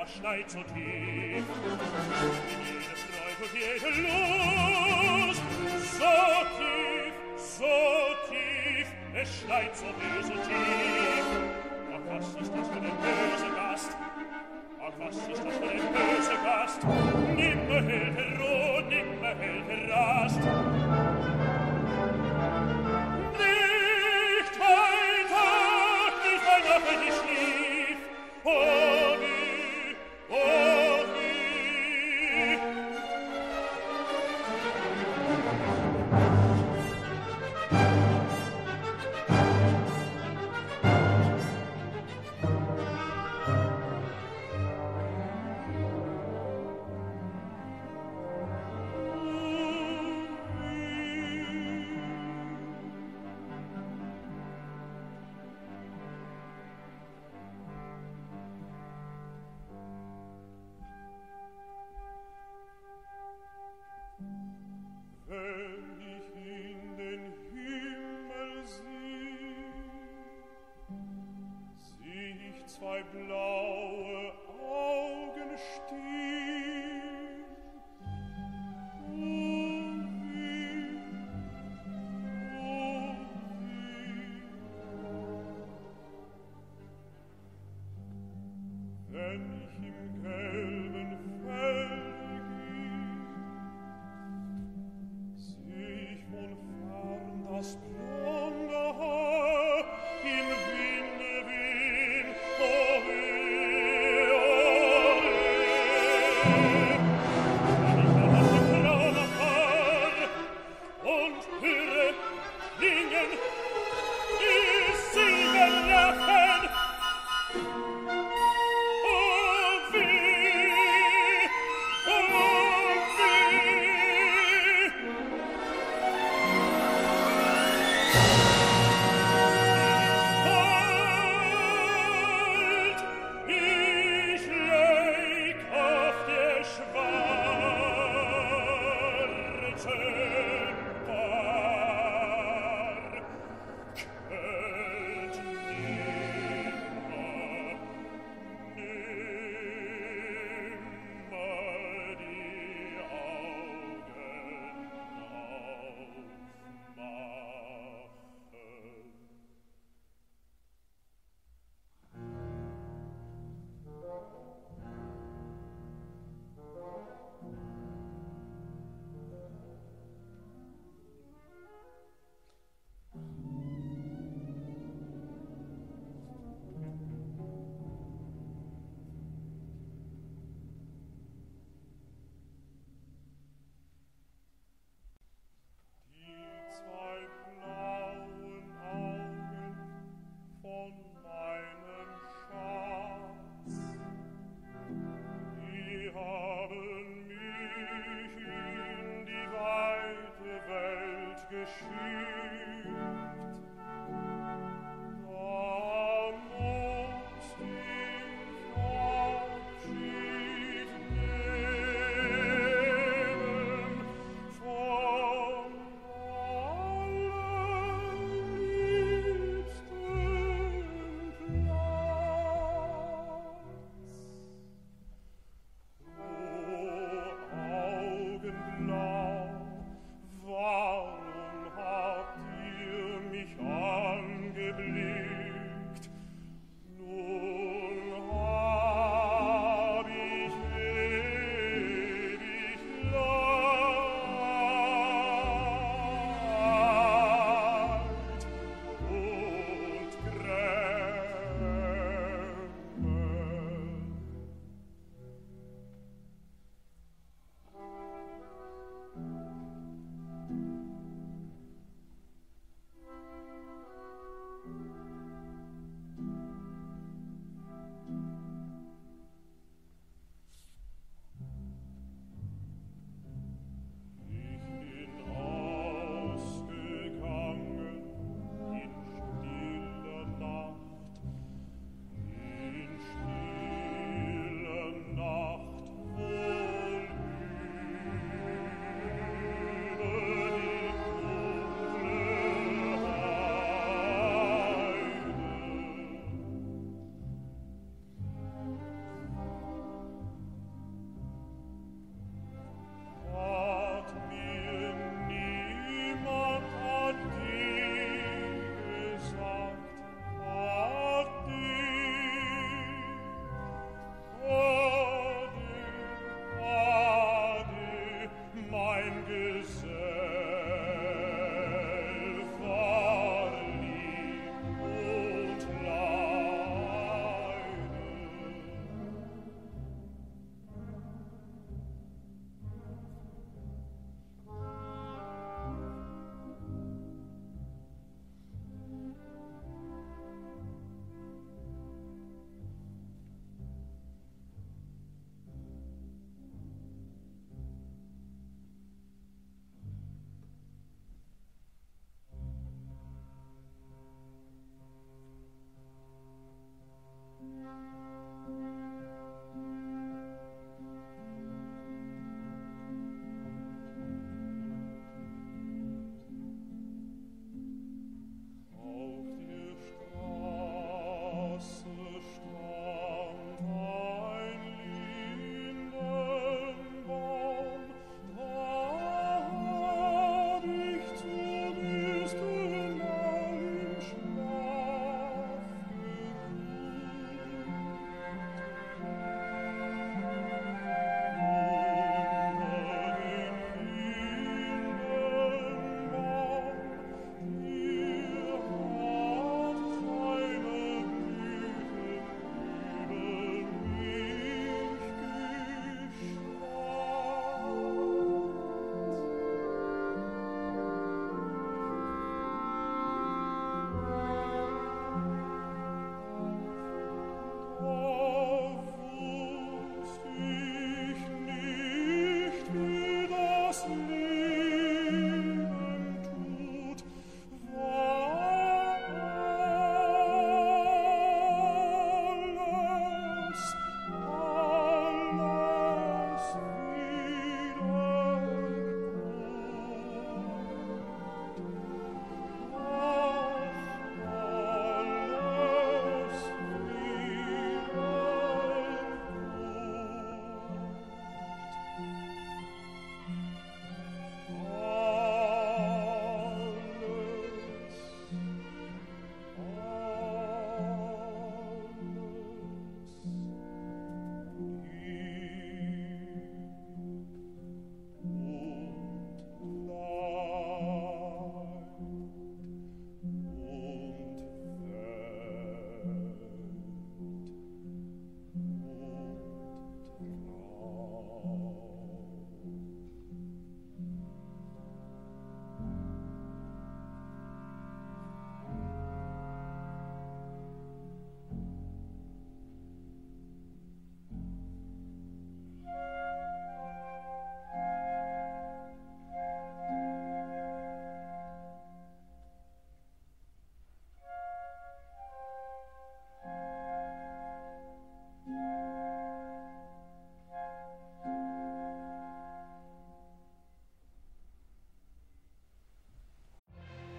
das schneit so tief. Jedes Streuf jede Lust, so tief, so tief, es schneit so tief. Ach, was ist das für ein böser Gast? Ach, was ist das für ein böser Gast? Nimm mir Hilfe, blood.